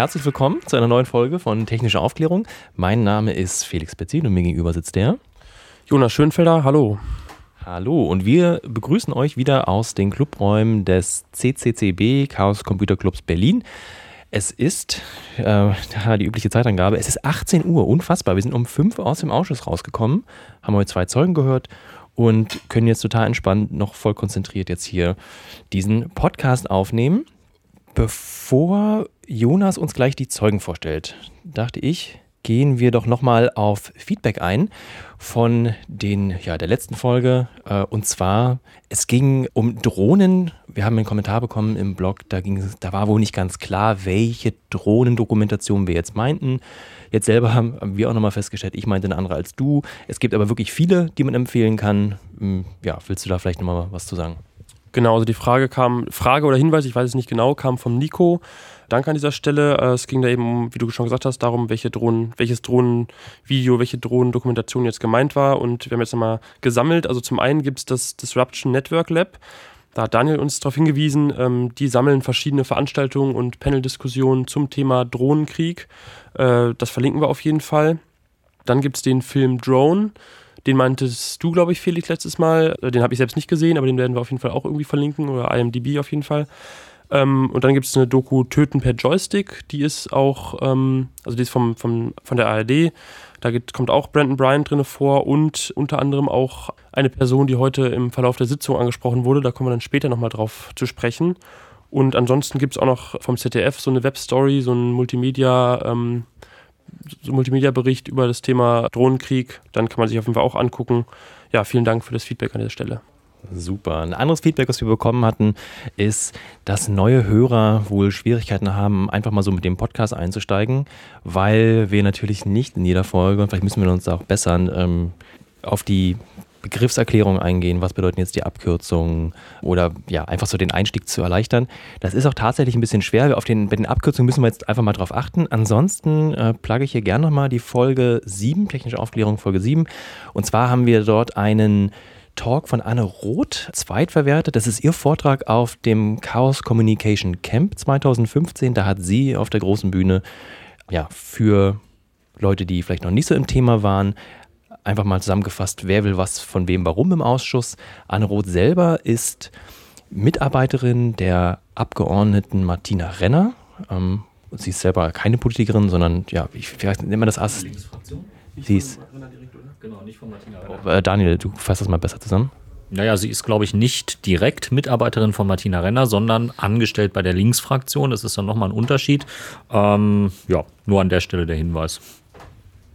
herzlich willkommen zu einer neuen Folge von Technische Aufklärung. Mein Name ist Felix Betzin und mir gegenüber sitzt der Jonas Schönfelder, hallo. Hallo und wir begrüßen euch wieder aus den Clubräumen des CCCB Chaos Computer Clubs Berlin. Es ist äh, die übliche Zeitangabe, es ist 18 Uhr, unfassbar. Wir sind um 5 Uhr aus dem Ausschuss rausgekommen, haben heute zwei Zeugen gehört und können jetzt total entspannt, noch voll konzentriert jetzt hier diesen Podcast aufnehmen. Bevor Jonas uns gleich die Zeugen vorstellt, dachte ich, gehen wir doch nochmal auf Feedback ein von den, ja, der letzten Folge. Äh, und zwar, es ging um Drohnen. Wir haben einen Kommentar bekommen im Blog, da, ging, da war wohl nicht ganz klar, welche Drohnendokumentation wir jetzt meinten. Jetzt selber haben wir auch nochmal festgestellt, ich meinte eine andere als du. Es gibt aber wirklich viele, die man empfehlen kann. Hm, ja, willst du da vielleicht nochmal was zu sagen? Genau, also die Frage kam, Frage oder Hinweis, ich weiß es nicht genau, kam vom Nico. Danke an dieser Stelle. Äh, es ging da eben wie du schon gesagt hast, darum, welche Drohnen, welches Drohnenvideo, welche Drohnendokumentation jetzt gemeint war. Und wir haben jetzt nochmal gesammelt. Also zum einen gibt es das Disruption Network Lab. Da hat Daniel uns darauf hingewiesen, ähm, die sammeln verschiedene Veranstaltungen und Panel-Diskussionen zum Thema Drohnenkrieg. Äh, das verlinken wir auf jeden Fall. Dann gibt es den Film Drone. Den meintest du, glaube ich, Felix, letztes Mal. Äh, den habe ich selbst nicht gesehen, aber den werden wir auf jeden Fall auch irgendwie verlinken oder IMDb auf jeden Fall. Ähm, und dann gibt es eine Doku Töten per Joystick, die ist auch, ähm, also die ist vom, vom, von der ARD. Da geht, kommt auch Brandon Bryan drin vor und unter anderem auch eine Person, die heute im Verlauf der Sitzung angesprochen wurde. Da kommen wir dann später nochmal drauf zu sprechen. Und ansonsten gibt es auch noch vom ZDF so eine Webstory, so ein Multimedia, ähm, so Multimedia-Bericht über das Thema Drohnenkrieg. Dann kann man sich auf jeden Fall auch angucken. Ja, vielen Dank für das Feedback an der Stelle. Super. Ein anderes Feedback, was wir bekommen hatten, ist, dass neue Hörer wohl Schwierigkeiten haben, einfach mal so mit dem Podcast einzusteigen, weil wir natürlich nicht in jeder Folge, und vielleicht müssen wir uns auch bessern, ähm, auf die Begriffserklärung eingehen, was bedeuten jetzt die Abkürzungen oder ja, einfach so den Einstieg zu erleichtern. Das ist auch tatsächlich ein bisschen schwer. Auf den, bei den Abkürzungen müssen wir jetzt einfach mal drauf achten. Ansonsten äh, plage ich hier gerne nochmal die Folge 7, technische Aufklärung Folge 7. Und zwar haben wir dort einen Talk von Anne Roth zweitverwertet. Das ist ihr Vortrag auf dem Chaos Communication Camp 2015. Da hat sie auf der großen Bühne ja, für Leute, die vielleicht noch nicht so im Thema waren, einfach mal zusammengefasst, wer will was von wem warum im Ausschuss. Anne Roth selber ist Mitarbeiterin der Abgeordneten Martina Renner. Ähm, sie ist selber keine Politikerin, sondern ja, ich, vielleicht nennt man das als. Sie ist. Genau, nicht von Martina Renner. Äh, Daniel, du fasst das mal besser zusammen. Naja, sie ist, glaube ich, nicht direkt Mitarbeiterin von Martina Renner, sondern angestellt bei der Linksfraktion. Das ist dann nochmal ein Unterschied. Ähm, ja, nur an der Stelle der Hinweis.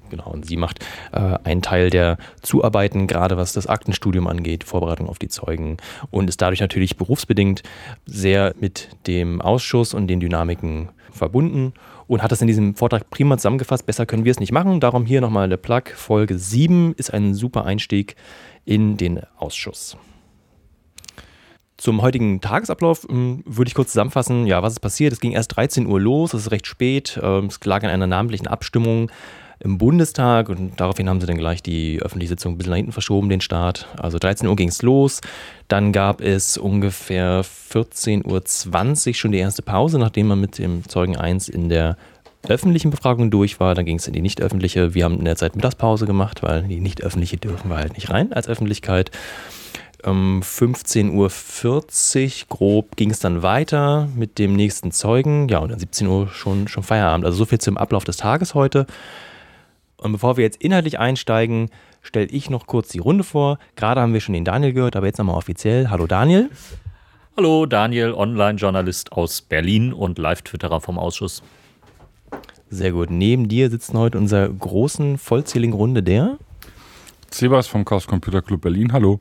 Genau, und sie macht äh, einen Teil der Zuarbeiten, gerade was das Aktenstudium angeht, Vorbereitung auf die Zeugen und ist dadurch natürlich berufsbedingt sehr mit dem Ausschuss und den Dynamiken verbunden und hat das in diesem Vortrag prima zusammengefasst. Besser können wir es nicht machen. Darum hier nochmal der Plug. Folge 7 ist ein super Einstieg in den Ausschuss. Zum heutigen Tagesablauf ähm, würde ich kurz zusammenfassen, ja, was ist passiert. Es ging erst 13 Uhr los, es ist recht spät, ähm, es lag an einer namentlichen Abstimmung im Bundestag und daraufhin haben sie dann gleich die öffentliche Sitzung ein bisschen nach hinten verschoben, den Start. Also 13 Uhr ging es los, dann gab es ungefähr 14.20 Uhr schon die erste Pause, nachdem man mit dem Zeugen 1 in der öffentlichen Befragung durch war. Dann ging es in die nicht öffentliche. Wir haben in der Zeit Mittagspause gemacht, weil die nicht öffentliche dürfen wir halt nicht rein als Öffentlichkeit. Um 15.40 Uhr grob ging es dann weiter mit dem nächsten Zeugen. Ja, und dann 17 Uhr schon, schon Feierabend. Also so viel zum Ablauf des Tages heute. Und bevor wir jetzt inhaltlich einsteigen, stelle ich noch kurz die Runde vor. Gerade haben wir schon den Daniel gehört, aber jetzt nochmal offiziell. Hallo Daniel. Hallo Daniel, Online-Journalist aus Berlin und Live-Twitterer vom Ausschuss. Sehr gut. Neben dir sitzen heute unserer großen, vollzähligen Runde der Sebas vom Chaos Computer Club Berlin. Hallo.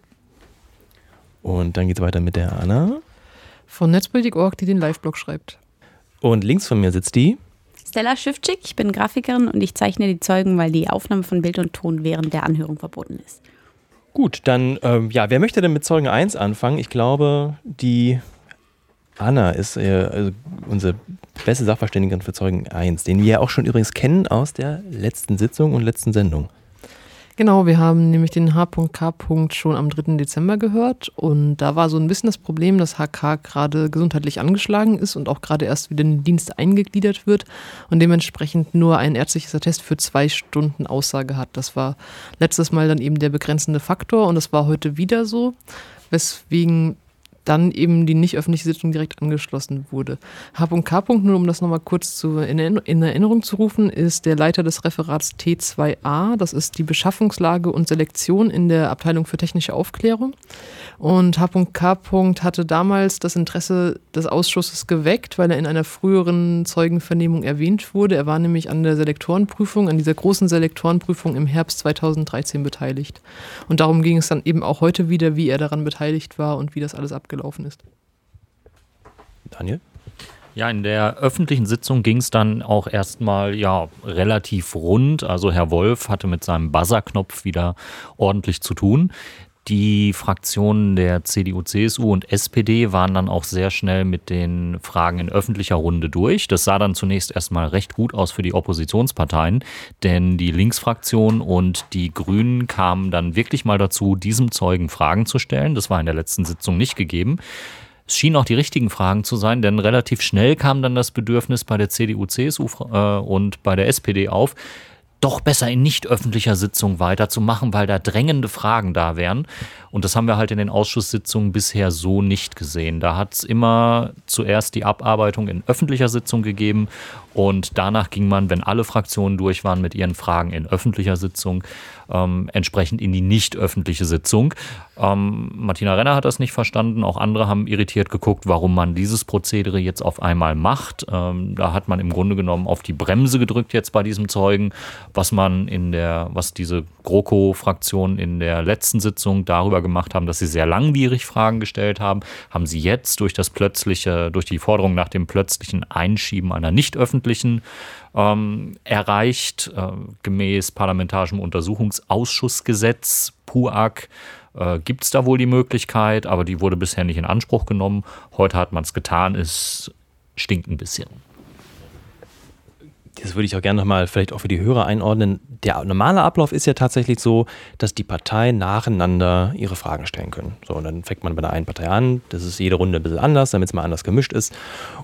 Und dann geht es weiter mit der Anna. Von Netzpolitik.org, die den Live-Blog schreibt. Und links von mir sitzt die Stella Schiffczyk, ich bin Grafikerin und ich zeichne die Zeugen, weil die Aufnahme von Bild und Ton während der Anhörung verboten ist. Gut, dann, ähm, ja, wer möchte denn mit Zeugen 1 anfangen? Ich glaube, die Anna ist äh, also unsere beste Sachverständigerin für Zeugen 1, den wir ja auch schon übrigens kennen aus der letzten Sitzung und letzten Sendung. Genau, wir haben nämlich den H.K. schon am 3. Dezember gehört und da war so ein bisschen das Problem, dass HK gerade gesundheitlich angeschlagen ist und auch gerade erst wieder in den Dienst eingegliedert wird und dementsprechend nur ein ärztliches Attest für zwei Stunden Aussage hat. Das war letztes Mal dann eben der begrenzende Faktor und das war heute wieder so, weswegen dann eben die nicht öffentliche Sitzung direkt angeschlossen wurde. H.K. nur um das nochmal kurz zu, in, in, Erinnerung zu rufen, ist der Leiter des Referats T2a. Das ist die Beschaffungslage und Selektion in der Abteilung für technische Aufklärung. Und H.K. hatte damals das Interesse des Ausschusses geweckt, weil er in einer früheren Zeugenvernehmung erwähnt wurde. Er war nämlich an der Selektorenprüfung, an dieser großen Selektorenprüfung im Herbst 2013 beteiligt. Und darum ging es dann eben auch heute wieder, wie er daran beteiligt war und wie das alles abgelaufen ist. Daniel? Ja, in der öffentlichen Sitzung ging es dann auch erstmal ja relativ rund. Also Herr Wolf hatte mit seinem Buzzerknopf wieder ordentlich zu tun. Die Fraktionen der CDU, CSU und SPD waren dann auch sehr schnell mit den Fragen in öffentlicher Runde durch. Das sah dann zunächst erstmal recht gut aus für die Oppositionsparteien, denn die Linksfraktion und die Grünen kamen dann wirklich mal dazu, diesem Zeugen Fragen zu stellen. Das war in der letzten Sitzung nicht gegeben. Es schienen auch die richtigen Fragen zu sein, denn relativ schnell kam dann das Bedürfnis bei der CDU, CSU äh, und bei der SPD auf, doch besser in nicht öffentlicher Sitzung weiterzumachen, weil da drängende Fragen da wären. Und das haben wir halt in den Ausschusssitzungen bisher so nicht gesehen. Da hat es immer zuerst die Abarbeitung in öffentlicher Sitzung gegeben und danach ging man, wenn alle Fraktionen durch waren mit ihren Fragen in öffentlicher Sitzung, ähm, entsprechend in die nicht öffentliche Sitzung. Ähm, Martina Renner hat das nicht verstanden. Auch andere haben irritiert geguckt, warum man dieses Prozedere jetzt auf einmal macht. Ähm, da hat man im Grunde genommen auf die Bremse gedrückt jetzt bei diesem Zeugen, was man in der, was diese GroKo-Fraktion in der letzten Sitzung darüber gemacht haben, dass sie sehr langwierig Fragen gestellt haben, haben sie jetzt durch das plötzliche, durch die Forderung nach dem plötzlichen Einschieben einer nicht öffentlichen ähm, erreicht, äh, gemäß parlamentarischem Untersuchungsausschussgesetz, PUAG. Äh, Gibt es da wohl die Möglichkeit, aber die wurde bisher nicht in Anspruch genommen. Heute hat man es getan, es stinkt ein bisschen das würde ich auch gerne nochmal vielleicht auch für die Hörer einordnen. Der normale Ablauf ist ja tatsächlich so, dass die Parteien nacheinander ihre Fragen stellen können. So, und dann fängt man bei der einen Partei an. Das ist jede Runde ein bisschen anders, damit es mal anders gemischt ist.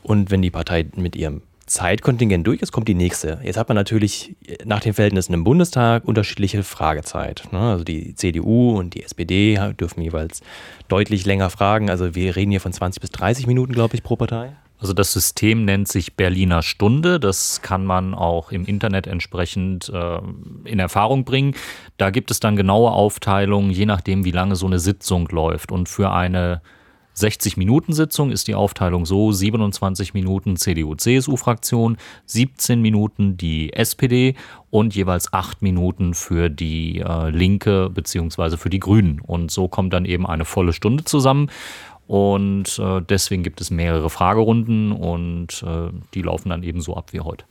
Und wenn die Partei mit ihrem Zeitkontingent durch ist, kommt die nächste. Jetzt hat man natürlich nach den Verhältnissen im Bundestag unterschiedliche Fragezeit. Ne? Also die CDU und die SPD dürfen jeweils deutlich länger fragen. Also wir reden hier von 20 bis 30 Minuten, glaube ich, pro Partei. Also das System nennt sich Berliner Stunde. Das kann man auch im Internet entsprechend äh, in Erfahrung bringen. Da gibt es dann genaue Aufteilungen, je nachdem, wie lange so eine Sitzung läuft. Und für eine 60-Minuten-Sitzung ist die Aufteilung so: 27 Minuten CDU-CSU-Fraktion, 17 Minuten die SPD und jeweils 8 Minuten für die äh, Linke bzw. für die Grünen. Und so kommt dann eben eine volle Stunde zusammen. Und äh, deswegen gibt es mehrere Fragerunden und äh, die laufen dann eben so ab wie heute.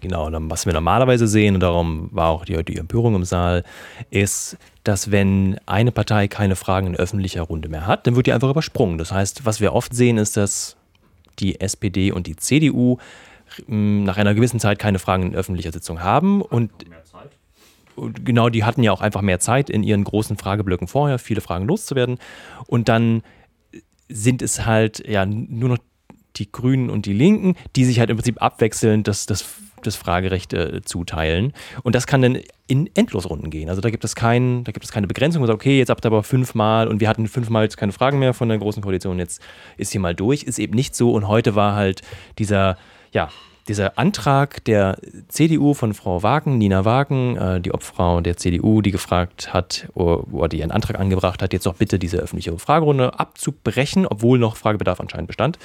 Genau, was wir normalerweise sehen, und darum war auch die heutige Empörung im Saal, ist, dass wenn eine Partei keine Fragen in öffentlicher Runde mehr hat, dann wird die einfach übersprungen. Das heißt, was wir oft sehen, ist, dass die SPD und die CDU hm, nach einer gewissen Zeit keine Fragen in öffentlicher Sitzung haben und genau, die hatten ja auch einfach mehr Zeit in ihren großen Frageblöcken vorher, viele Fragen loszuwerden. Und dann sind es halt ja nur noch die Grünen und die Linken, die sich halt im Prinzip abwechselnd das, das, das Fragerecht äh, zuteilen. Und das kann dann in Endlosrunden gehen. Also da gibt es kein, da gibt es keine Begrenzung. Man sagt, okay, jetzt habt ihr aber fünfmal und wir hatten fünfmal jetzt keine Fragen mehr von der Großen Koalition, jetzt ist hier mal durch. Ist eben nicht so. Und heute war halt dieser, ja, dieser Antrag der CDU von Frau Wagen, Nina Wagen, äh, die Obfrau der CDU, die gefragt hat, oder die einen Antrag angebracht hat, jetzt doch bitte diese öffentliche Fragerunde abzubrechen, obwohl noch Fragebedarf anscheinend bestand.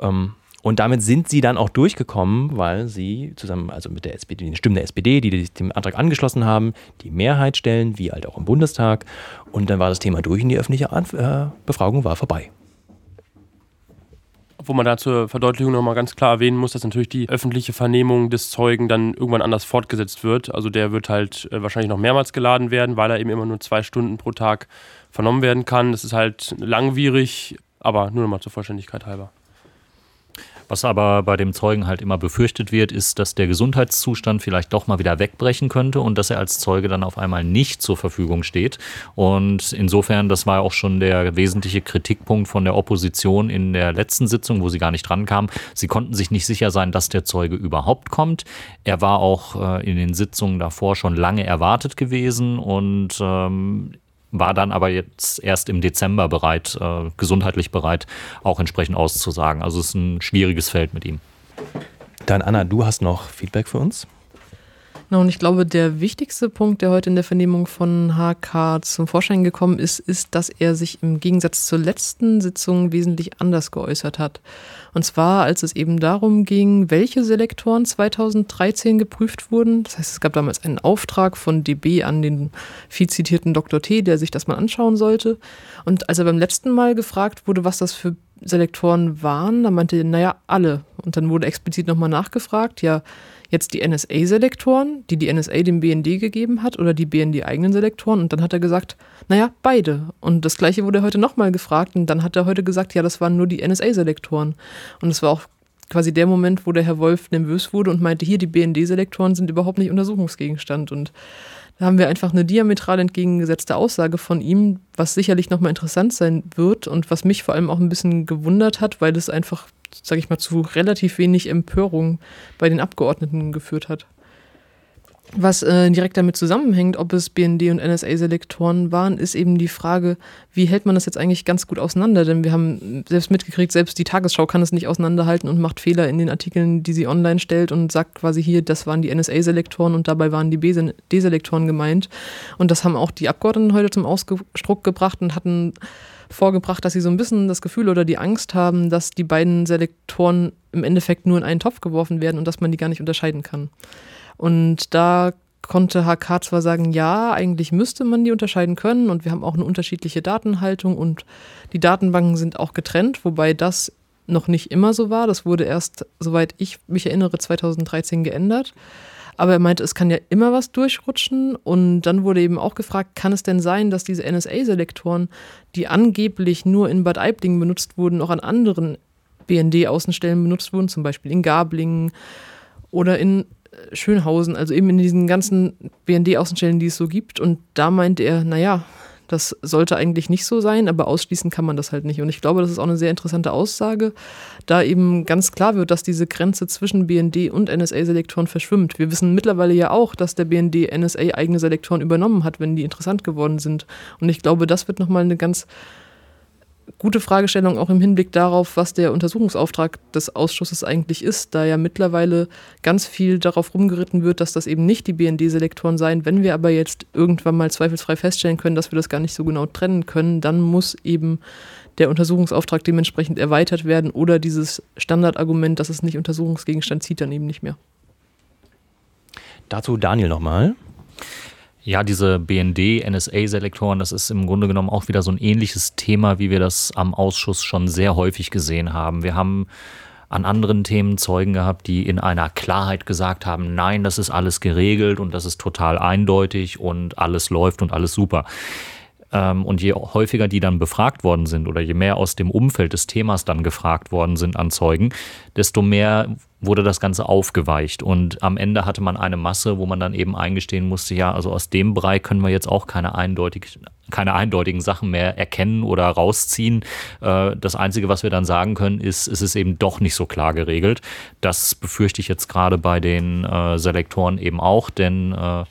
Ähm, und damit sind sie dann auch durchgekommen, weil sie zusammen, also mit der SPD, den Stimmen der SPD, die sich dem Antrag angeschlossen haben, die Mehrheit stellen, wie halt auch im Bundestag. Und dann war das Thema durch und die öffentliche äh, Befragung war vorbei wo man da zur Verdeutlichung nochmal ganz klar erwähnen muss, dass natürlich die öffentliche Vernehmung des Zeugen dann irgendwann anders fortgesetzt wird. Also der wird halt äh, wahrscheinlich noch mehrmals geladen werden, weil er eben immer nur zwei Stunden pro Tag vernommen werden kann. Das ist halt langwierig, aber nur nochmal zur Vollständigkeit halber. Was aber bei dem Zeugen halt immer befürchtet wird, ist, dass der Gesundheitszustand vielleicht doch mal wieder wegbrechen könnte und dass er als Zeuge dann auf einmal nicht zur Verfügung steht. Und insofern, das war auch schon der wesentliche Kritikpunkt von der Opposition in der letzten Sitzung, wo sie gar nicht drankamen. Sie konnten sich nicht sicher sein, dass der Zeuge überhaupt kommt. Er war auch äh, in den Sitzungen davor schon lange erwartet gewesen und ähm, war dann aber jetzt erst im Dezember bereit, äh, gesundheitlich bereit, auch entsprechend auszusagen. Also es ist ein schwieriges Feld mit ihm. Dann Anna, du hast noch Feedback für uns? Genau, und ich glaube, der wichtigste Punkt, der heute in der Vernehmung von HK zum Vorschein gekommen ist, ist, dass er sich im Gegensatz zur letzten Sitzung wesentlich anders geäußert hat. Und zwar, als es eben darum ging, welche Selektoren 2013 geprüft wurden. Das heißt, es gab damals einen Auftrag von DB an den viel zitierten Dr. T, der sich das mal anschauen sollte. Und als er beim letzten Mal gefragt wurde, was das für Selektoren waren, da meinte er, naja, alle. Und dann wurde explizit nochmal nachgefragt, ja, jetzt die NSA-Selektoren, die die NSA dem BND gegeben hat, oder die BND-eigenen Selektoren. Und dann hat er gesagt, naja, beide. Und das gleiche wurde heute nochmal gefragt. Und dann hat er heute gesagt, ja, das waren nur die NSA-Selektoren. Und das war auch quasi der Moment, wo der Herr Wolf nervös wurde und meinte, hier, die BND-Selektoren sind überhaupt nicht Untersuchungsgegenstand. Und da haben wir einfach eine diametral entgegengesetzte Aussage von ihm, was sicherlich nochmal interessant sein wird und was mich vor allem auch ein bisschen gewundert hat, weil es einfach sage ich mal, zu relativ wenig Empörung bei den Abgeordneten geführt hat. Was äh, direkt damit zusammenhängt, ob es BND und NSA-Selektoren waren, ist eben die Frage, wie hält man das jetzt eigentlich ganz gut auseinander? Denn wir haben selbst mitgekriegt, selbst die Tagesschau kann es nicht auseinanderhalten und macht Fehler in den Artikeln, die sie online stellt und sagt quasi hier, das waren die NSA-Selektoren und dabei waren die D-Selektoren gemeint. Und das haben auch die Abgeordneten heute zum Ausdruck gebracht und hatten vorgebracht, dass sie so ein bisschen das Gefühl oder die Angst haben, dass die beiden Selektoren im Endeffekt nur in einen Topf geworfen werden und dass man die gar nicht unterscheiden kann. Und da konnte HK zwar sagen, ja, eigentlich müsste man die unterscheiden können und wir haben auch eine unterschiedliche Datenhaltung und die Datenbanken sind auch getrennt, wobei das noch nicht immer so war. Das wurde erst, soweit ich mich erinnere, 2013 geändert. Aber er meinte, es kann ja immer was durchrutschen. Und dann wurde eben auch gefragt, kann es denn sein, dass diese NSA-Selektoren, die angeblich nur in Bad Aibling benutzt wurden, auch an anderen BND-Außenstellen benutzt wurden, zum Beispiel in Gablingen oder in äh, Schönhausen, also eben in diesen ganzen BND-Außenstellen, die es so gibt. Und da meinte er, naja, das sollte eigentlich nicht so sein, aber ausschließen kann man das halt nicht. Und ich glaube, das ist auch eine sehr interessante Aussage, da eben ganz klar wird, dass diese Grenze zwischen BND und NSA-Selektoren verschwimmt. Wir wissen mittlerweile ja auch, dass der BND NSA eigene Selektoren übernommen hat, wenn die interessant geworden sind. Und ich glaube, das wird nochmal eine ganz gute Fragestellung auch im Hinblick darauf, was der Untersuchungsauftrag des Ausschusses eigentlich ist, da ja mittlerweile ganz viel darauf rumgeritten wird, dass das eben nicht die BND-Selektoren seien. Wenn wir aber jetzt irgendwann mal zweifelsfrei feststellen können, dass wir das gar nicht so genau trennen können, dann muss eben der Untersuchungsauftrag dementsprechend erweitert werden oder dieses Standardargument, dass es nicht Untersuchungsgegenstand zieht, dann eben nicht mehr. Dazu Daniel nochmal. Ja, diese BND-NSA-Selektoren, das ist im Grunde genommen auch wieder so ein ähnliches Thema, wie wir das am Ausschuss schon sehr häufig gesehen haben. Wir haben an anderen Themen Zeugen gehabt, die in einer Klarheit gesagt haben, nein, das ist alles geregelt und das ist total eindeutig und alles läuft und alles super. Ähm, und je häufiger die dann befragt worden sind oder je mehr aus dem Umfeld des Themas dann gefragt worden sind an Zeugen, desto mehr wurde das Ganze aufgeweicht. Und am Ende hatte man eine Masse, wo man dann eben eingestehen musste, ja, also aus dem Brei können wir jetzt auch keine, eindeutig, keine eindeutigen Sachen mehr erkennen oder rausziehen. Äh, das Einzige, was wir dann sagen können, ist, es ist eben doch nicht so klar geregelt. Das befürchte ich jetzt gerade bei den äh, Selektoren eben auch, denn äh,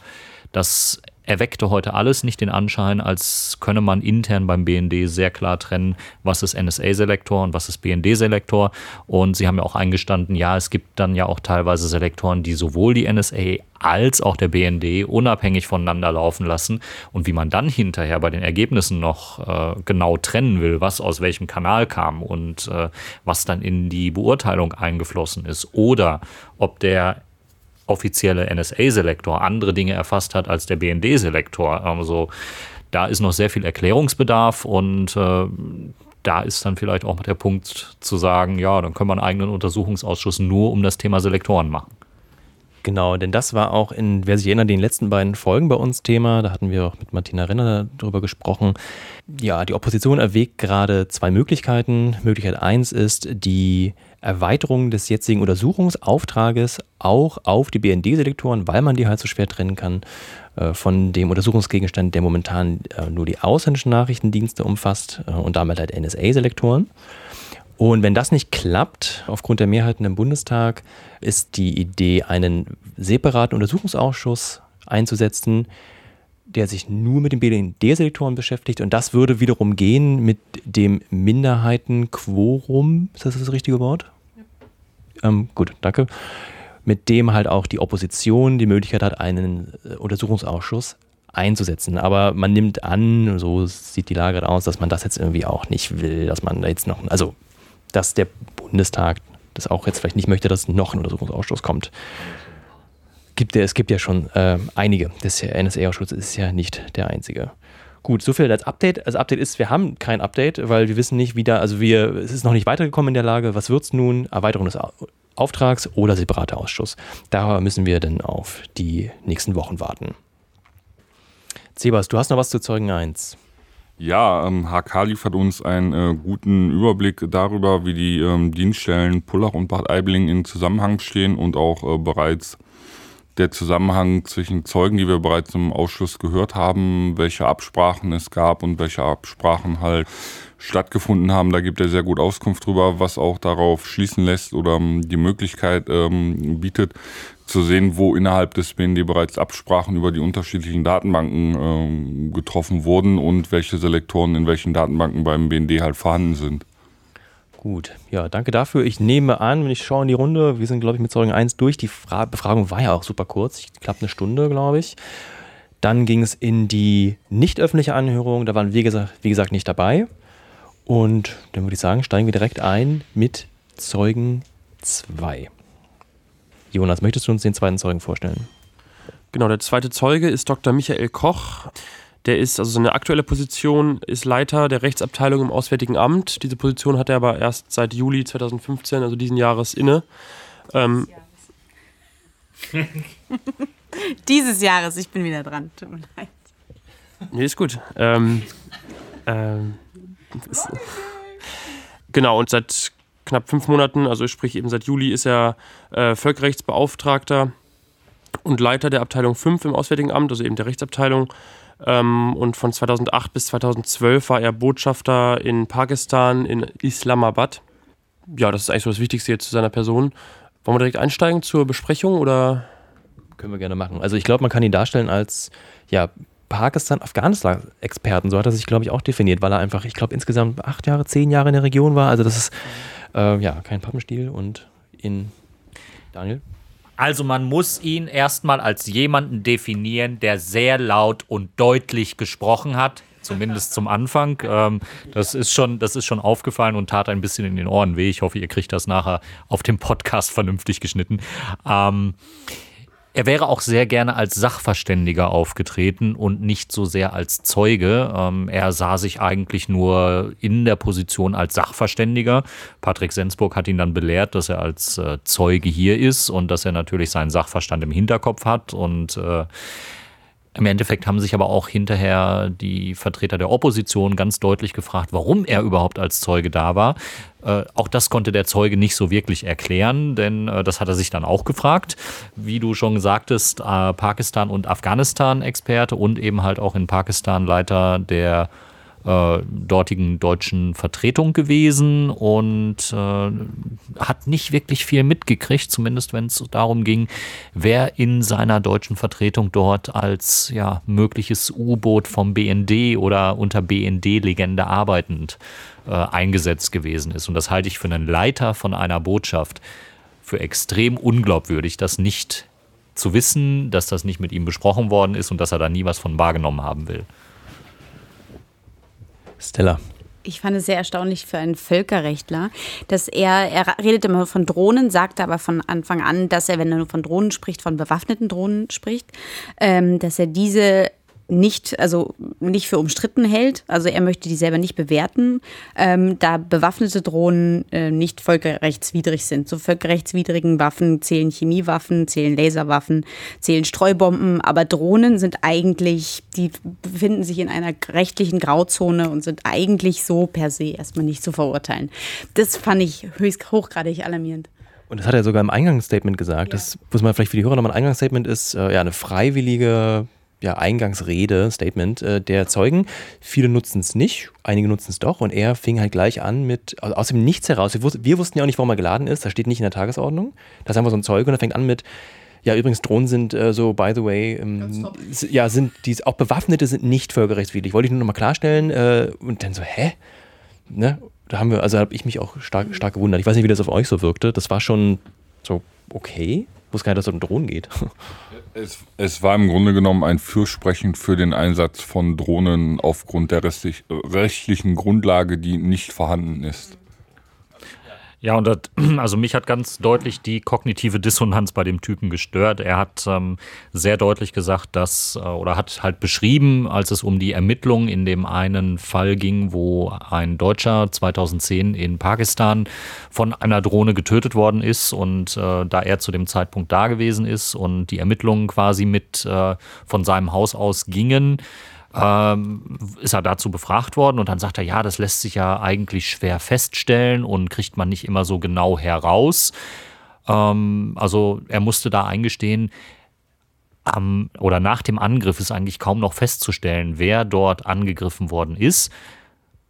das erweckte heute alles nicht den Anschein, als könne man intern beim BND sehr klar trennen, was ist NSA-Selektor und was ist BND-Selektor. Und sie haben ja auch eingestanden, ja, es gibt dann ja auch teilweise Selektoren, die sowohl die NSA als auch der BND unabhängig voneinander laufen lassen. Und wie man dann hinterher bei den Ergebnissen noch äh, genau trennen will, was aus welchem Kanal kam und äh, was dann in die Beurteilung eingeflossen ist. Oder ob der offizielle NSA-Selektor andere Dinge erfasst hat als der BND-Selektor. Also da ist noch sehr viel Erklärungsbedarf und äh, da ist dann vielleicht auch der Punkt zu sagen, ja, dann können wir einen eigenen Untersuchungsausschuss nur um das Thema Selektoren machen. Genau, denn das war auch in, wer sich erinnert, den letzten beiden Folgen bei uns Thema. Da hatten wir auch mit Martina Renner darüber gesprochen. Ja, die Opposition erwägt gerade zwei Möglichkeiten. Möglichkeit eins ist die Erweiterung des jetzigen Untersuchungsauftrages auch auf die BND-Selektoren, weil man die halt so schwer trennen kann äh, von dem Untersuchungsgegenstand, der momentan äh, nur die ausländischen Nachrichtendienste umfasst äh, und damit halt NSA-Selektoren. Und wenn das nicht klappt, aufgrund der Mehrheiten im Bundestag, ist die Idee, einen separaten Untersuchungsausschuss einzusetzen, der sich nur mit den BND-Selektoren beschäftigt. Und das würde wiederum gehen mit dem Minderheitenquorum. Ist das das richtige Wort? Ähm, gut, danke. Mit dem halt auch die Opposition die Möglichkeit hat, einen äh, Untersuchungsausschuss einzusetzen. Aber man nimmt an, so sieht die Lage aus, dass man das jetzt irgendwie auch nicht will, dass man da jetzt noch, also dass der Bundestag das auch jetzt vielleicht nicht möchte, dass noch ein Untersuchungsausschuss kommt. Gibt, es gibt ja schon äh, einige. Der NSA-Ausschuss ist ja nicht der einzige. Gut, so viel als Update. Das Update ist, wir haben kein Update, weil wir wissen nicht, wie da, also wir, es ist noch nicht weitergekommen in der Lage. Was wird es nun? Erweiterung des Auftrags oder separater Ausschuss? Da müssen wir dann auf die nächsten Wochen warten. Sebas, du hast noch was zu Zeugen 1. Ja, ähm, HK liefert uns einen äh, guten Überblick darüber, wie die ähm, Dienststellen Pullach und Bad Aibling in Zusammenhang stehen und auch äh, bereits der Zusammenhang zwischen Zeugen, die wir bereits im Ausschuss gehört haben, welche Absprachen es gab und welche Absprachen halt stattgefunden haben. Da gibt er sehr gut Auskunft drüber, was auch darauf schließen lässt oder ähm, die Möglichkeit ähm, bietet, zu sehen, wo innerhalb des BND bereits Absprachen über die unterschiedlichen Datenbanken ähm, getroffen wurden und welche Selektoren in welchen Datenbanken beim BND halt vorhanden sind. Gut, ja, danke dafür. Ich nehme an, wenn ich schaue in die Runde, wir sind, glaube ich, mit Zeugen 1 durch. Die Fra Befragung war ja auch super kurz, ich glaube eine Stunde, glaube ich. Dann ging es in die nicht öffentliche Anhörung, da waren wir, gesagt, wie gesagt, nicht dabei. Und dann würde ich sagen, steigen wir direkt ein mit Zeugen 2. Jonas, möchtest du uns den zweiten Zeugen vorstellen? Genau, der zweite Zeuge ist Dr. Michael Koch. Der ist, also seine aktuelle Position ist Leiter der Rechtsabteilung im Auswärtigen Amt. Diese Position hat er aber erst seit Juli 2015, also diesen Jahres, inne. Ähm, Dieses Jahres, ich bin wieder dran. Tut mir leid. Nee, ist gut. Ähm, ähm, ist, genau, und seit knapp fünf Monaten, also sprich eben seit Juli, ist er äh, Völkerrechtsbeauftragter und Leiter der Abteilung 5 im Auswärtigen Amt, also eben der Rechtsabteilung. Ähm, und von 2008 bis 2012 war er Botschafter in Pakistan, in Islamabad. Ja, das ist eigentlich so das Wichtigste jetzt zu seiner Person. Wollen wir direkt einsteigen zur Besprechung oder? Können wir gerne machen. Also ich glaube, man kann ihn darstellen als ja, Pakistan-Afghanistan-Experten. So hat er sich, glaube ich, auch definiert, weil er einfach, ich glaube, insgesamt acht Jahre, zehn Jahre in der Region war. Also das ist äh, ja, kein Pappenstiel und in Daniel. Also man muss ihn erstmal als jemanden definieren, der sehr laut und deutlich gesprochen hat, zumindest zum Anfang. Ähm, das, ist schon, das ist schon aufgefallen und tat ein bisschen in den Ohren weh. Ich hoffe, ihr kriegt das nachher auf dem Podcast vernünftig geschnitten. Ähm, er wäre auch sehr gerne als Sachverständiger aufgetreten und nicht so sehr als Zeuge. Ähm, er sah sich eigentlich nur in der Position als Sachverständiger. Patrick Sensburg hat ihn dann belehrt, dass er als äh, Zeuge hier ist und dass er natürlich seinen Sachverstand im Hinterkopf hat und äh, im Endeffekt haben sich aber auch hinterher die Vertreter der Opposition ganz deutlich gefragt, warum er überhaupt als Zeuge da war. Äh, auch das konnte der Zeuge nicht so wirklich erklären, denn äh, das hat er sich dann auch gefragt. Wie du schon sagtest, äh, Pakistan- und Afghanistan-Experte und eben halt auch in Pakistan Leiter der äh, dortigen deutschen Vertretung gewesen und äh, hat nicht wirklich viel mitgekriegt, zumindest wenn es darum ging, wer in seiner deutschen Vertretung dort als ja, mögliches U-Boot vom BND oder unter BND-Legende arbeitend äh, eingesetzt gewesen ist. Und das halte ich für einen Leiter von einer Botschaft für extrem unglaubwürdig, das nicht zu wissen, dass das nicht mit ihm besprochen worden ist und dass er da nie was von wahrgenommen haben will. Stella. Ich fand es sehr erstaunlich für einen Völkerrechtler, dass er, er redet immer von Drohnen, sagte aber von Anfang an, dass er, wenn er nur von Drohnen spricht, von bewaffneten Drohnen spricht, ähm, dass er diese nicht, also nicht für umstritten hält. Also er möchte die selber nicht bewerten, ähm, da bewaffnete Drohnen äh, nicht völkerrechtswidrig sind. Zu völkerrechtswidrigen Waffen zählen Chemiewaffen, zählen Laserwaffen, zählen Streubomben, aber Drohnen sind eigentlich, die befinden sich in einer rechtlichen Grauzone und sind eigentlich so per se erstmal nicht zu verurteilen. Das fand ich höchst hochgradig alarmierend. Und das hat er sogar im Eingangsstatement gesagt. Ja. Das muss man vielleicht für die Hörer nochmal ein Eingangsstatement ist, äh, ja, eine freiwillige ja, Eingangsrede, Statement äh, der Zeugen. Viele nutzen es nicht, einige nutzen es doch. Und er fing halt gleich an mit, aus dem Nichts heraus. Wir, wus wir, wussten ja auch nicht, warum er geladen ist. Das steht nicht in der Tagesordnung. Das ist einfach so ein Zeuge und er fängt an mit, ja, übrigens, Drohnen sind äh, so, by the way, ähm, ja, sind die, auch Bewaffnete sind nicht völkerrechtswidrig. Wollte ich nur nochmal klarstellen. Äh, und dann so, hä? Ne? Da haben wir, also habe ich mich auch stark, stark gewundert. Ich weiß nicht, wie das auf euch so wirkte. Das war schon so, okay. Ich wusste gar nicht, dass es um Drohnen geht. Es, es, war im Grunde genommen ein Fürsprechen für den Einsatz von Drohnen aufgrund der rechtlichen Grundlage, die nicht vorhanden ist. Ja, und das, also mich hat ganz deutlich die kognitive Dissonanz bei dem Typen gestört. Er hat ähm, sehr deutlich gesagt, dass, äh, oder hat halt beschrieben, als es um die Ermittlungen in dem einen Fall ging, wo ein Deutscher 2010 in Pakistan von einer Drohne getötet worden ist und äh, da er zu dem Zeitpunkt da gewesen ist und die Ermittlungen quasi mit äh, von seinem Haus aus gingen, ähm, ist er dazu befragt worden und dann sagt er, ja, das lässt sich ja eigentlich schwer feststellen und kriegt man nicht immer so genau heraus. Ähm, also er musste da eingestehen, am, oder nach dem Angriff ist eigentlich kaum noch festzustellen, wer dort angegriffen worden ist.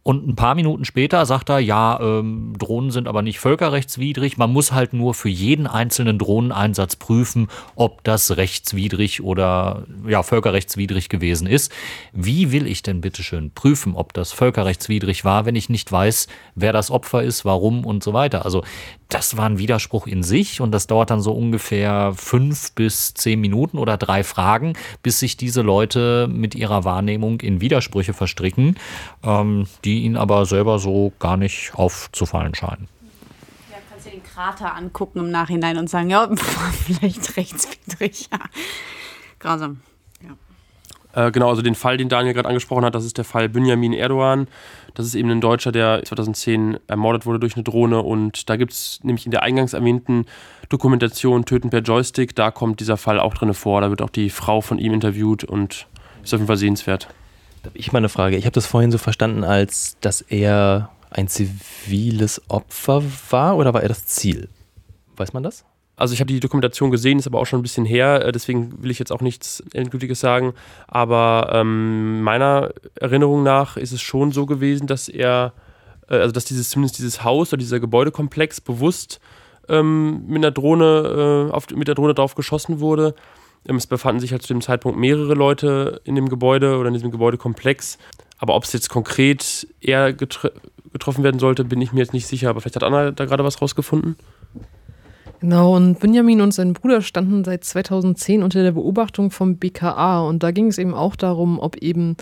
Und ein paar Minuten später sagt er, ja, ähm, Drohnen sind aber nicht völkerrechtswidrig. Man muss halt nur für jeden einzelnen Drohneneinsatz prüfen, ob das rechtswidrig oder ja, völkerrechtswidrig gewesen ist. Wie will ich denn bitteschön prüfen, ob das völkerrechtswidrig war, wenn ich nicht weiß, wer das Opfer ist, warum und so weiter? Also das war ein Widerspruch in sich und das dauert dann so ungefähr fünf bis zehn Minuten oder drei Fragen, bis sich diese Leute mit ihrer Wahrnehmung in Widersprüche verstricken, ähm, die ihnen aber selber so gar nicht aufzufallen scheinen. Ja, kannst du den Krater angucken im Nachhinein und sagen, ja, vielleicht rechtswidrig. Ja. Grausam. Äh, genau, also den Fall, den Daniel gerade angesprochen hat, das ist der Fall Benjamin Erdogan. Das ist eben ein Deutscher, der 2010 ermordet wurde durch eine Drohne. Und da gibt es nämlich in der eingangs erwähnten Dokumentation Töten per Joystick, da kommt dieser Fall auch drin vor. Da wird auch die Frau von ihm interviewt und ist auf jeden Fall sehenswert. Ich mal eine Frage. Ich habe das vorhin so verstanden, als dass er ein ziviles Opfer war oder war er das Ziel? Weiß man das? Also ich habe die Dokumentation gesehen, ist aber auch schon ein bisschen her, äh, deswegen will ich jetzt auch nichts Endgültiges sagen. Aber ähm, meiner Erinnerung nach ist es schon so gewesen, dass er, äh, also dass dieses, zumindest dieses Haus oder dieser Gebäudekomplex bewusst ähm, mit einer Drohne, äh, auf, mit der Drohne drauf geschossen wurde. Es befanden sich halt zu dem Zeitpunkt mehrere Leute in dem Gebäude oder in diesem Gebäudekomplex. Aber ob es jetzt konkret er getr getroffen werden sollte, bin ich mir jetzt nicht sicher. Aber vielleicht hat Anna da gerade was rausgefunden. Genau, und Benjamin und sein Bruder standen seit 2010 unter der Beobachtung vom BKA und da ging es eben auch darum, ob eben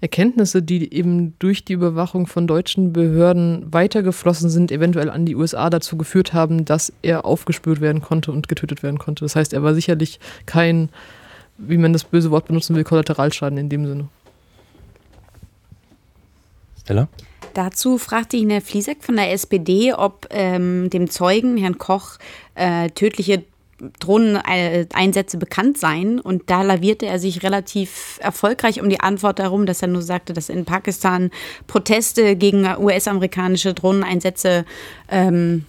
Erkenntnisse, die eben durch die Überwachung von deutschen Behörden weitergeflossen sind, eventuell an die USA dazu geführt haben, dass er aufgespürt werden konnte und getötet werden konnte. Das heißt, er war sicherlich kein, wie man das böse Wort benutzen will, Kollateralschaden in dem Sinne. Stella? Dazu fragte ihn Herr Fliesek von der SPD, ob ähm, dem Zeugen, Herrn Koch, äh, tödliche Drohneneinsätze bekannt seien. Und da lavierte er sich relativ erfolgreich um die Antwort darum, dass er nur sagte, dass in Pakistan Proteste gegen US-amerikanische Drohneneinsätze ähm,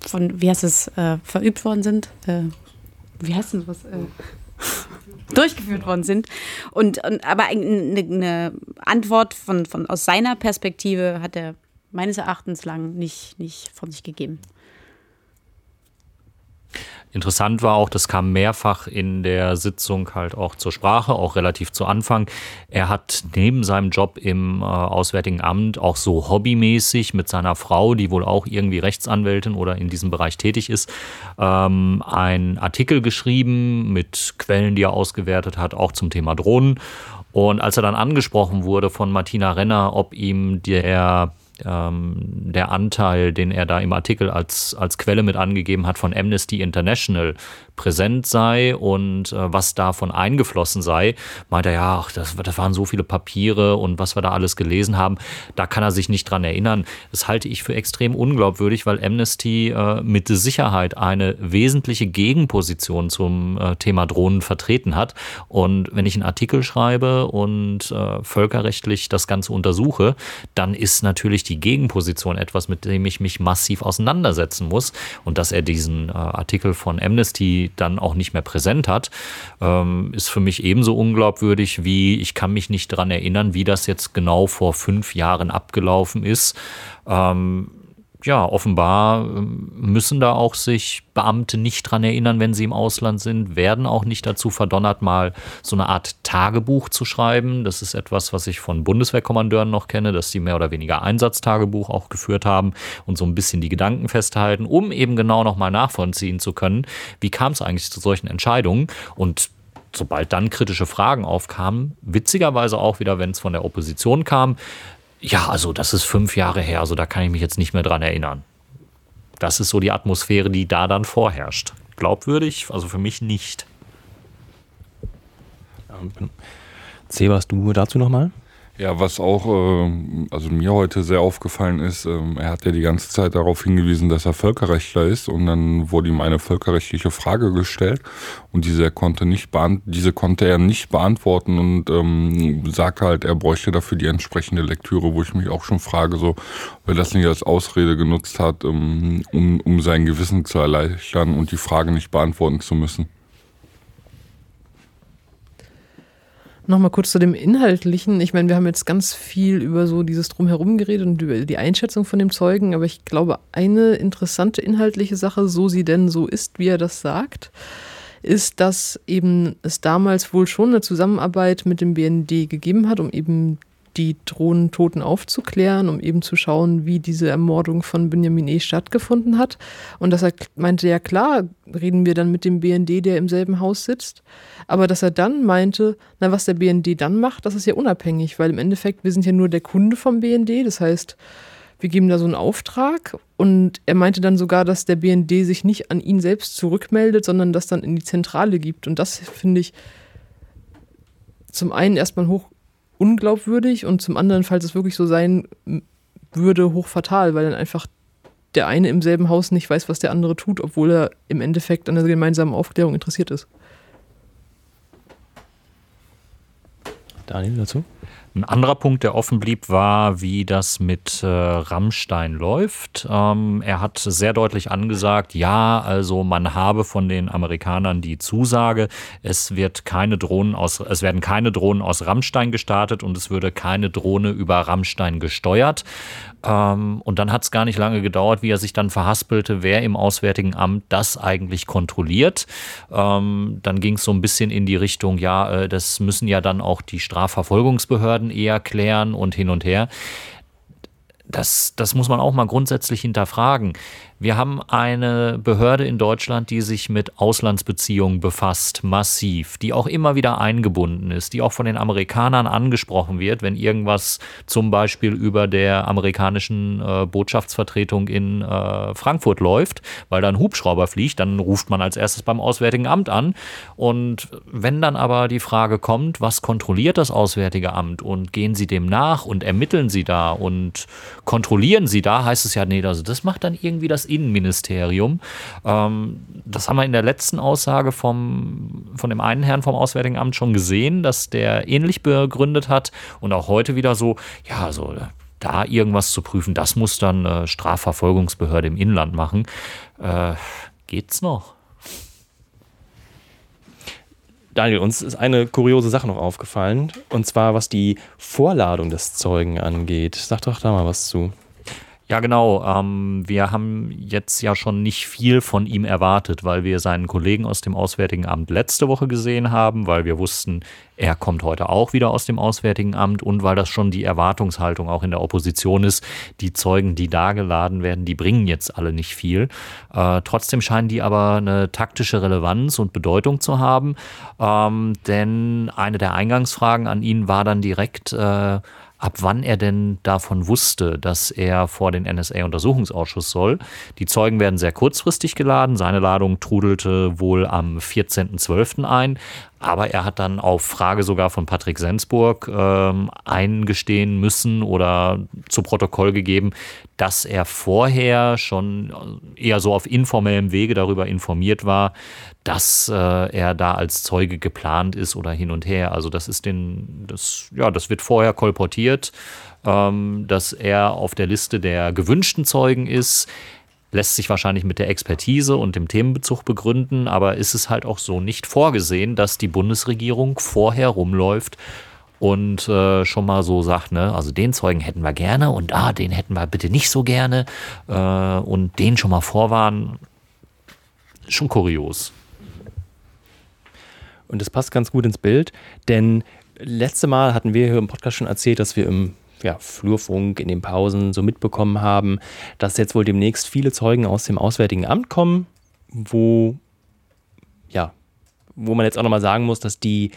von, wie heißt es, äh, verübt worden sind. Äh, wie heißt denn was? Äh, durchgeführt worden sind. Und, und aber eine, eine Antwort von, von aus seiner Perspektive hat er meines Erachtens lang nicht, nicht von sich gegeben. Interessant war auch, das kam mehrfach in der Sitzung halt auch zur Sprache, auch relativ zu Anfang. Er hat neben seinem Job im äh, Auswärtigen Amt auch so hobbymäßig mit seiner Frau, die wohl auch irgendwie Rechtsanwältin oder in diesem Bereich tätig ist, ähm, einen Artikel geschrieben mit Quellen, die er ausgewertet hat, auch zum Thema Drohnen. Und als er dann angesprochen wurde von Martina Renner, ob ihm der ähm, der Anteil, den er da im Artikel als, als Quelle mit angegeben hat von Amnesty International, präsent sei und äh, was davon eingeflossen sei, meint er, ja, ach, das, das waren so viele Papiere und was wir da alles gelesen haben, da kann er sich nicht dran erinnern. Das halte ich für extrem unglaubwürdig, weil Amnesty äh, mit Sicherheit eine wesentliche Gegenposition zum äh, Thema Drohnen vertreten hat. Und wenn ich einen Artikel schreibe und äh, völkerrechtlich das Ganze untersuche, dann ist natürlich die Gegenposition etwas, mit dem ich mich massiv auseinandersetzen muss. Und dass er diesen äh, Artikel von Amnesty dann auch nicht mehr präsent hat, ähm, ist für mich ebenso unglaubwürdig, wie ich kann mich nicht daran erinnern, wie das jetzt genau vor fünf Jahren abgelaufen ist. Ähm, ja, offenbar ähm, müssen da auch sich Beamte nicht dran erinnern, wenn sie im Ausland sind, werden auch nicht dazu verdonnert, mal so eine Art Tagebuch zu schreiben. Das ist etwas, was ich von Bundeswehrkommandeuren noch kenne, dass sie mehr oder weniger Einsatztagebuch auch geführt haben und so ein bisschen die Gedanken festhalten, um eben genau nochmal nachvollziehen zu können, wie kam es eigentlich zu solchen Entscheidungen und sobald dann kritische Fragen aufkamen, witzigerweise auch wieder, wenn es von der Opposition kam, ja, also das ist fünf Jahre her, also da kann ich mich jetzt nicht mehr dran erinnern. Das ist so die Atmosphäre, die da dann vorherrscht. Glaubwürdig, also für mich nicht. Sebas, du dazu nochmal? Ja, was auch, äh, also mir heute sehr aufgefallen ist, äh, er hat ja die ganze Zeit darauf hingewiesen, dass er Völkerrechtler ist und dann wurde ihm eine völkerrechtliche Frage gestellt und diese konnte nicht diese konnte er nicht beantworten und ähm, sagte halt, er bräuchte dafür die entsprechende Lektüre, wo ich mich auch schon frage, so, weil das nicht als Ausrede genutzt hat, ähm, um, um sein Gewissen zu erleichtern und die Frage nicht beantworten zu müssen. Nochmal kurz zu dem Inhaltlichen. Ich meine, wir haben jetzt ganz viel über so dieses Drumherum geredet und über die Einschätzung von dem Zeugen, aber ich glaube, eine interessante inhaltliche Sache, so sie denn so ist, wie er das sagt, ist, dass eben es damals wohl schon eine Zusammenarbeit mit dem BND gegeben hat, um eben die Drohnentoten aufzuklären, um eben zu schauen, wie diese Ermordung von Benjamin E. stattgefunden hat. Und dass er meinte, ja klar, reden wir dann mit dem BND, der im selben Haus sitzt. Aber dass er dann meinte, na, was der BND dann macht, das ist ja unabhängig, weil im Endeffekt, wir sind ja nur der Kunde vom BND. Das heißt, wir geben da so einen Auftrag und er meinte dann sogar, dass der BND sich nicht an ihn selbst zurückmeldet, sondern das dann in die Zentrale gibt. Und das finde ich zum einen erstmal hoch unglaubwürdig und zum anderen, falls es wirklich so sein würde, hochfatal, weil dann einfach der eine im selben Haus nicht weiß, was der andere tut, obwohl er im Endeffekt an der gemeinsamen Aufklärung interessiert ist. Daniel dazu? Ein anderer Punkt, der offen blieb, war, wie das mit äh, Rammstein läuft. Ähm, er hat sehr deutlich angesagt, ja, also man habe von den Amerikanern die Zusage, es wird keine Drohnen aus, es werden keine Drohnen aus Rammstein gestartet und es würde keine Drohne über Rammstein gesteuert. Ähm, und dann hat es gar nicht lange gedauert, wie er sich dann verhaspelte, wer im Auswärtigen Amt das eigentlich kontrolliert. Ähm, dann ging es so ein bisschen in die Richtung, ja, äh, das müssen ja dann auch die Strafverfolgungsbehörden eher klären und hin und her. Das, das muss man auch mal grundsätzlich hinterfragen. Wir haben eine Behörde in Deutschland, die sich mit Auslandsbeziehungen befasst, massiv, die auch immer wieder eingebunden ist, die auch von den Amerikanern angesprochen wird, wenn irgendwas zum Beispiel über der amerikanischen äh, Botschaftsvertretung in äh, Frankfurt läuft, weil da ein Hubschrauber fliegt, dann ruft man als erstes beim Auswärtigen Amt an. Und wenn dann aber die Frage kommt, was kontrolliert das Auswärtige Amt und gehen Sie dem nach und ermitteln Sie da und kontrollieren Sie da, heißt es ja, nee, also das macht dann irgendwie das Innenministerium. Ähm, das haben wir in der letzten Aussage vom, von dem einen Herrn vom Auswärtigen Amt schon gesehen, dass der ähnlich begründet hat und auch heute wieder so, ja, so da irgendwas zu prüfen, das muss dann äh, Strafverfolgungsbehörde im Inland machen. Äh, geht's noch? Daniel, uns ist eine kuriose Sache noch aufgefallen, und zwar was die Vorladung des Zeugen angeht. Sag doch da mal was zu. Ja, genau. Ähm, wir haben jetzt ja schon nicht viel von ihm erwartet, weil wir seinen Kollegen aus dem Auswärtigen Amt letzte Woche gesehen haben, weil wir wussten, er kommt heute auch wieder aus dem Auswärtigen Amt und weil das schon die Erwartungshaltung auch in der Opposition ist. Die Zeugen, die da geladen werden, die bringen jetzt alle nicht viel. Äh, trotzdem scheinen die aber eine taktische Relevanz und Bedeutung zu haben, ähm, denn eine der Eingangsfragen an ihn war dann direkt, äh, ab wann er denn davon wusste, dass er vor den NSA-Untersuchungsausschuss soll. Die Zeugen werden sehr kurzfristig geladen. Seine Ladung trudelte wohl am 14.12. ein. Aber er hat dann auf Frage sogar von Patrick Sensburg ähm, eingestehen müssen oder zu Protokoll gegeben, dass er vorher schon eher so auf informellem Wege darüber informiert war, dass äh, er da als Zeuge geplant ist oder hin und her. Also das ist den, das, ja, das wird vorher kolportiert, ähm, dass er auf der Liste der gewünschten Zeugen ist lässt sich wahrscheinlich mit der Expertise und dem Themenbezug begründen, aber ist es halt auch so nicht vorgesehen, dass die Bundesregierung vorher rumläuft und äh, schon mal so sagt, ne, also den Zeugen hätten wir gerne und ah, den hätten wir bitte nicht so gerne äh, und den schon mal vorwarnen. Schon kurios. Und das passt ganz gut ins Bild, denn letzte Mal hatten wir hier im Podcast schon erzählt, dass wir im ja, Flurfunk in den Pausen so mitbekommen haben, dass jetzt wohl demnächst viele Zeugen aus dem Auswärtigen Amt kommen, wo, ja, wo man jetzt auch nochmal sagen muss, dass die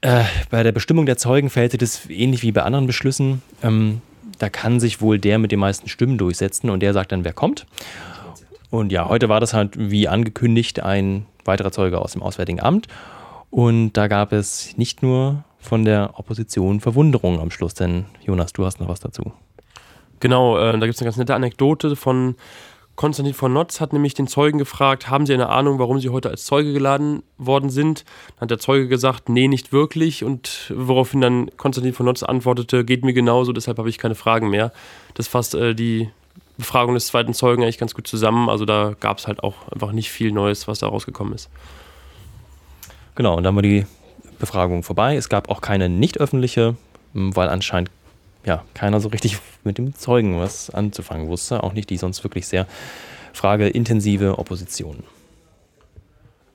äh, bei der Bestimmung der Zeugen verhält das ähnlich wie bei anderen Beschlüssen. Ähm, da kann sich wohl der mit den meisten Stimmen durchsetzen und der sagt dann, wer kommt. Und ja, heute war das halt wie angekündigt ein weiterer Zeuge aus dem Auswärtigen Amt. Und da gab es nicht nur von der Opposition Verwunderung am Schluss, denn Jonas, du hast noch was dazu. Genau, äh, da gibt es eine ganz nette Anekdote von Konstantin von Notz, hat nämlich den Zeugen gefragt, haben Sie eine Ahnung, warum Sie heute als Zeuge geladen worden sind? Dann hat der Zeuge gesagt, nee, nicht wirklich. Und woraufhin dann Konstantin von Notz antwortete, geht mir genauso, deshalb habe ich keine Fragen mehr. Das fasst äh, die Befragung des zweiten Zeugen eigentlich ganz gut zusammen. Also da gab es halt auch einfach nicht viel Neues, was da rausgekommen ist. Genau, und dann war die Befragung vorbei. Es gab auch keine nicht öffentliche, weil anscheinend ja, keiner so richtig mit dem Zeugen was anzufangen wusste. Auch nicht die sonst wirklich sehr frageintensive Opposition.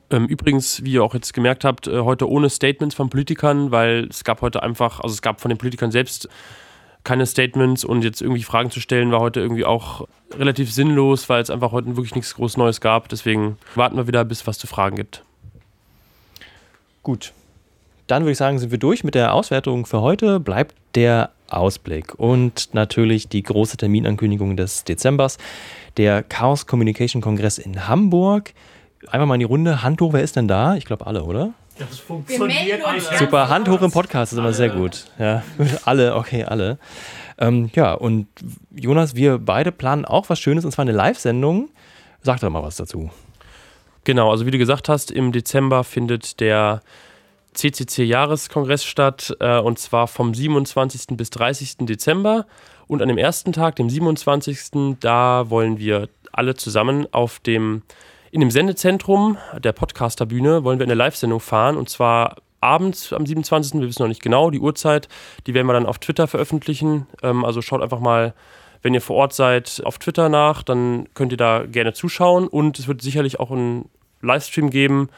Ähm, übrigens, wie ihr auch jetzt gemerkt habt, äh, heute ohne Statements von Politikern, weil es gab heute einfach, also es gab von den Politikern selbst keine Statements und jetzt irgendwie Fragen zu stellen war heute irgendwie auch relativ sinnlos, weil es einfach heute wirklich nichts groß Neues gab. Deswegen warten wir wieder, bis es was zu fragen gibt. Gut. Dann würde ich sagen, sind wir durch mit der Auswertung für heute. Bleibt der Ausblick und natürlich die große Terminankündigung des Dezembers, der Chaos Communication Kongress in Hamburg. Einfach mal in die Runde. Hand hoch, wer ist denn da? Ich glaube alle, oder? Das funktioniert alle. Super, Hand hoch im Podcast ist immer sehr gut. Ja, alle, okay, alle. Ähm, ja, und Jonas, wir beide planen auch was Schönes und zwar eine Live-Sendung. Sag doch mal was dazu. Genau, also wie du gesagt hast, im Dezember findet der CCC-Jahreskongress statt äh, und zwar vom 27. bis 30. Dezember. Und an dem ersten Tag, dem 27., da wollen wir alle zusammen auf dem, in dem Sendezentrum der Podcasterbühne, wollen wir eine Live-Sendung fahren und zwar abends am 27. Wir wissen noch nicht genau die Uhrzeit. Die werden wir dann auf Twitter veröffentlichen. Ähm, also schaut einfach mal, wenn ihr vor Ort seid, auf Twitter nach. Dann könnt ihr da gerne zuschauen. Und es wird sicherlich auch einen Livestream geben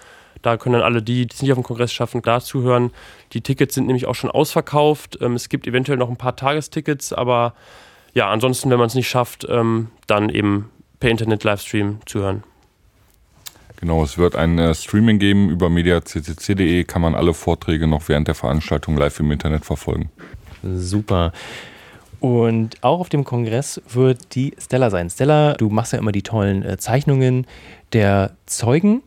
da können dann alle die, die es nicht auf dem Kongress schaffen, da zuhören. Die Tickets sind nämlich auch schon ausverkauft. Ähm, es gibt eventuell noch ein paar Tagestickets, aber ja, ansonsten, wenn man es nicht schafft, ähm, dann eben per Internet-Livestream zuhören. Genau, es wird ein äh, Streaming geben über mediaccc.de, kann man alle Vorträge noch während der Veranstaltung live im Internet verfolgen. Super. Und auch auf dem Kongress wird die Stella sein. Stella, du machst ja immer die tollen äh, Zeichnungen der Zeugen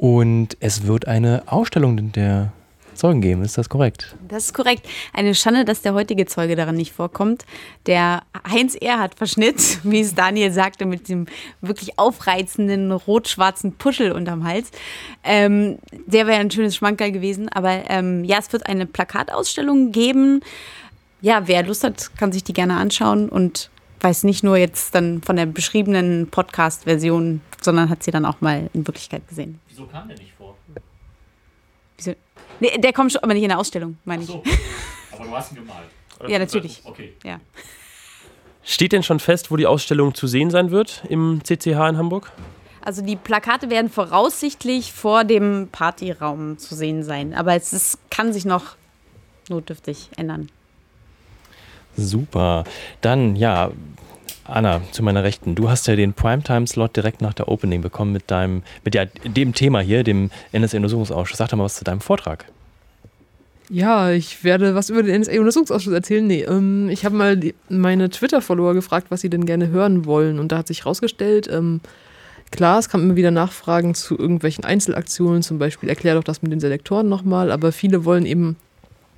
und es wird eine Ausstellung der Zeugen geben, ist das korrekt? Das ist korrekt. Eine Schande, dass der heutige Zeuge daran nicht vorkommt. Der Heinz Erhardt-Verschnitt, wie es Daniel sagte, mit dem wirklich aufreizenden rot-schwarzen Puschel unterm Hals. Ähm, der wäre ein schönes Schmankerl gewesen. Aber ähm, ja, es wird eine Plakatausstellung geben. Ja, wer Lust hat, kann sich die gerne anschauen und weiß nicht nur jetzt dann von der beschriebenen Podcast-Version, sondern hat sie dann auch mal in Wirklichkeit gesehen. Wieso kam der nicht vor? Wieso? Nee, der kommt schon, aber nicht in der Ausstellung, meine ich. So. Aber du hast ihn gemalt. ja, natürlich. Okay. Ja. Steht denn schon fest, wo die Ausstellung zu sehen sein wird im CCH in Hamburg? Also die Plakate werden voraussichtlich vor dem Partyraum zu sehen sein, aber es ist, kann sich noch notdürftig ändern. Super. Dann, ja, Anna, zu meiner Rechten. Du hast ja den Primetime-Slot direkt nach der Opening bekommen mit deinem, mit der, dem Thema hier, dem NSA-Untersuchungsausschuss. Sag doch mal was zu deinem Vortrag. Ja, ich werde was über den NSA-Untersuchungsausschuss erzählen. Nee, ähm, ich habe mal die, meine Twitter-Follower gefragt, was sie denn gerne hören wollen. Und da hat sich herausgestellt, ähm, klar, es kam immer wieder Nachfragen zu irgendwelchen Einzelaktionen, zum Beispiel erklär doch das mit den Selektoren nochmal, aber viele wollen eben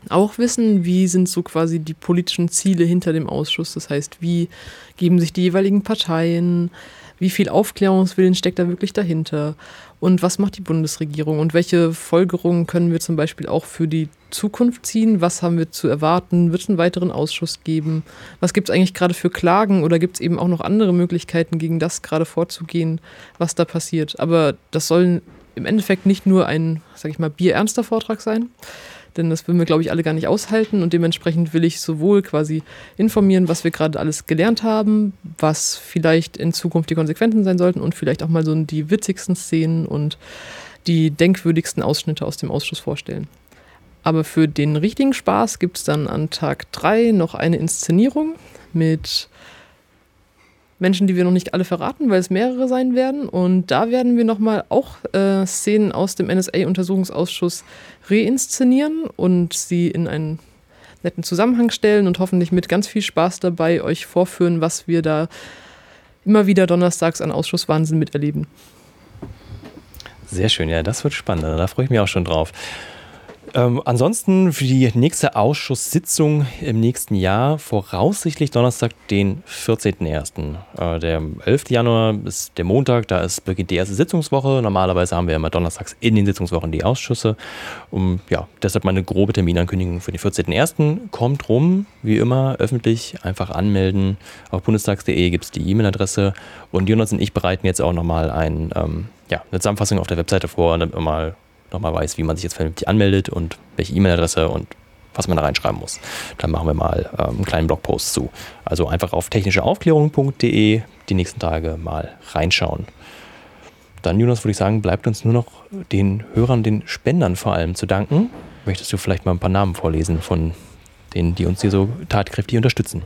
auch wissen, wie sind so quasi die politischen Ziele hinter dem Ausschuss. Das heißt, wie geben sich die jeweiligen Parteien, wie viel Aufklärungswillen steckt da wirklich dahinter und was macht die Bundesregierung und welche Folgerungen können wir zum Beispiel auch für die Zukunft ziehen? Was haben wir zu erwarten? Wird es einen weiteren Ausschuss geben? Was gibt es eigentlich gerade für Klagen oder gibt es eben auch noch andere Möglichkeiten, gegen das gerade vorzugehen, was da passiert? Aber das soll im Endeffekt nicht nur ein, sag ich mal, bierernster Vortrag sein, denn das würden wir, glaube ich, alle gar nicht aushalten und dementsprechend will ich sowohl quasi informieren, was wir gerade alles gelernt haben, was vielleicht in Zukunft die Konsequenzen sein sollten und vielleicht auch mal so die witzigsten Szenen und die denkwürdigsten Ausschnitte aus dem Ausschuss vorstellen. Aber für den richtigen Spaß gibt es dann an Tag 3 noch eine Inszenierung mit Menschen, die wir noch nicht alle verraten, weil es mehrere sein werden. Und da werden wir nochmal auch äh, Szenen aus dem NSA-Untersuchungsausschuss reinszenieren und sie in einen netten Zusammenhang stellen und hoffentlich mit ganz viel Spaß dabei euch vorführen, was wir da immer wieder donnerstags an Ausschusswahnsinn miterleben. Sehr schön, ja, das wird spannend. Da freue ich mich auch schon drauf. Ähm, ansonsten für die nächste Ausschusssitzung im nächsten Jahr voraussichtlich Donnerstag, den 14.01. Äh, der 11. Januar ist der Montag, da ist, beginnt die erste Sitzungswoche. Normalerweise haben wir immer donnerstags in den Sitzungswochen die Ausschüsse. Um, ja, deshalb meine grobe Terminankündigung für den 14.01. Kommt rum, wie immer, öffentlich einfach anmelden. Auf bundestags.de gibt es die E-Mail-Adresse. Und Jonas und ich bereiten jetzt auch nochmal ein, ähm, ja, eine Zusammenfassung auf der Webseite vor, damit wir mal nochmal weiß, wie man sich jetzt vernünftig anmeldet und welche E-Mail-Adresse und was man da reinschreiben muss. Dann machen wir mal ähm, einen kleinen Blogpost zu. Also einfach auf technischeaufklärung.de die nächsten Tage mal reinschauen. Dann, Jonas, würde ich sagen, bleibt uns nur noch den Hörern, den Spendern vor allem zu danken. Möchtest du vielleicht mal ein paar Namen vorlesen von denen, die uns hier so tatkräftig unterstützen?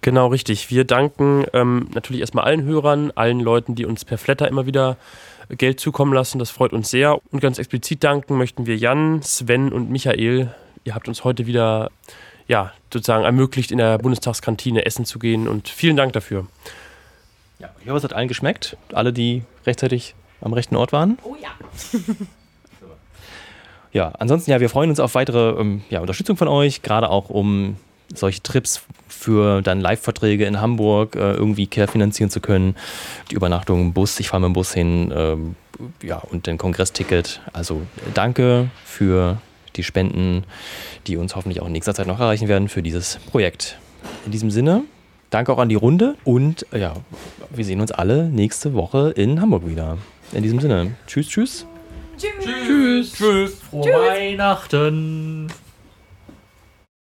Genau, richtig. Wir danken ähm, natürlich erstmal allen Hörern, allen Leuten, die uns per Flatter immer wieder Geld zukommen lassen. Das freut uns sehr. Und ganz explizit danken möchten wir Jan, Sven und Michael. Ihr habt uns heute wieder ja, sozusagen ermöglicht, in der Bundestagskantine essen zu gehen. Und vielen Dank dafür. Ja, ich hoffe, es hat allen geschmeckt. Alle, die rechtzeitig am rechten Ort waren. Oh ja. ja, ansonsten, ja, wir freuen uns auf weitere ähm, ja, Unterstützung von euch, gerade auch um solche Trips für dann Live-Verträge in Hamburg äh, irgendwie querfinanzieren zu können. Die Übernachtung im Bus, ich fahre mit dem Bus hin, äh, ja, und den Kongressticket. Also danke für die Spenden, die uns hoffentlich auch in nächster Zeit noch erreichen werden für dieses Projekt. In diesem Sinne, danke auch an die Runde und äh, ja, wir sehen uns alle nächste Woche in Hamburg wieder. In diesem Sinne, tschüss, tschüss. Tschüss. Tschüss. Tschüss. Frohe Tschüss. Weihnachten.